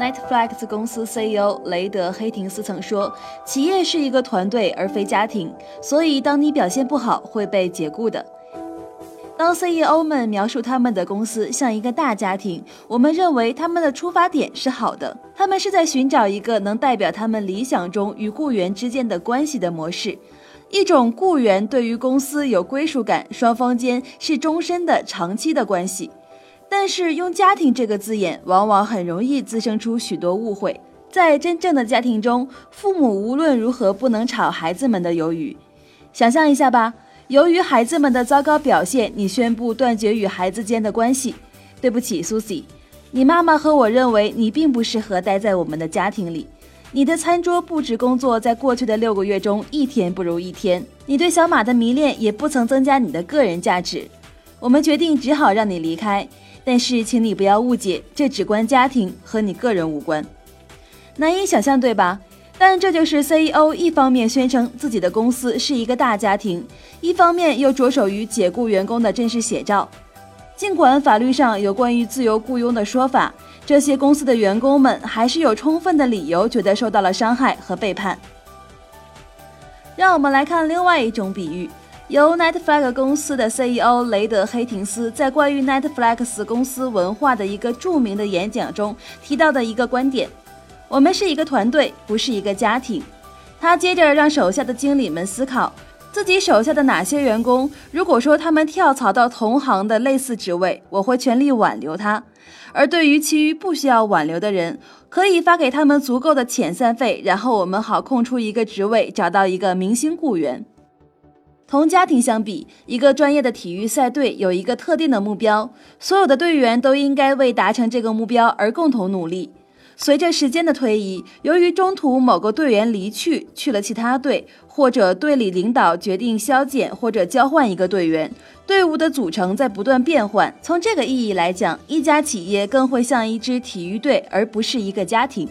Netflix 公司 CEO 雷德·黑廷斯曾说：“企业是一个团队，而非家庭，所以当你表现不好，会被解雇的。”当 CEO 们描述他们的公司像一个大家庭，我们认为他们的出发点是好的，他们是在寻找一个能代表他们理想中与雇员之间的关系的模式，一种雇员对于公司有归属感，双方间是终身的、长期的关系。但是用“家庭”这个字眼，往往很容易滋生出许多误会。在真正的家庭中，父母无论如何不能炒孩子们的鱿鱼。想象一下吧，由于孩子们的糟糕表现，你宣布断绝与孩子间的关系。对不起，Susie，你妈妈和我认为你并不适合待在我们的家庭里。你的餐桌布置工作在过去的六个月中一天不如一天。你对小马的迷恋也不曾增加你的个人价值。我们决定只好让你离开。但是，请你不要误解，这只关家庭，和你个人无关。难以想象，对吧？但这就是 CEO 一方面宣称自己的公司是一个大家庭，一方面又着手于解雇员工的真实写照。尽管法律上有关于自由雇佣的说法，这些公司的员工们还是有充分的理由觉得受到了伤害和背叛。让我们来看另外一种比喻。由 Netflix 公司的 CEO 雷德·黑廷斯在关于 Netflix 公司文化的一个著名的演讲中提到的一个观点：我们是一个团队，不是一个家庭。他接着让手下的经理们思考，自己手下的哪些员工，如果说他们跳槽到同行的类似职位，我会全力挽留他；而对于其余不需要挽留的人，可以发给他们足够的遣散费，然后我们好空出一个职位，找到一个明星雇员。同家庭相比，一个专业的体育赛队有一个特定的目标，所有的队员都应该为达成这个目标而共同努力。随着时间的推移，由于中途某个队员离去去了其他队，或者队里领导决定削减或者交换一个队员，队伍的组成在不断变换。从这个意义来讲，一家企业更会像一支体育队，而不是一个家庭。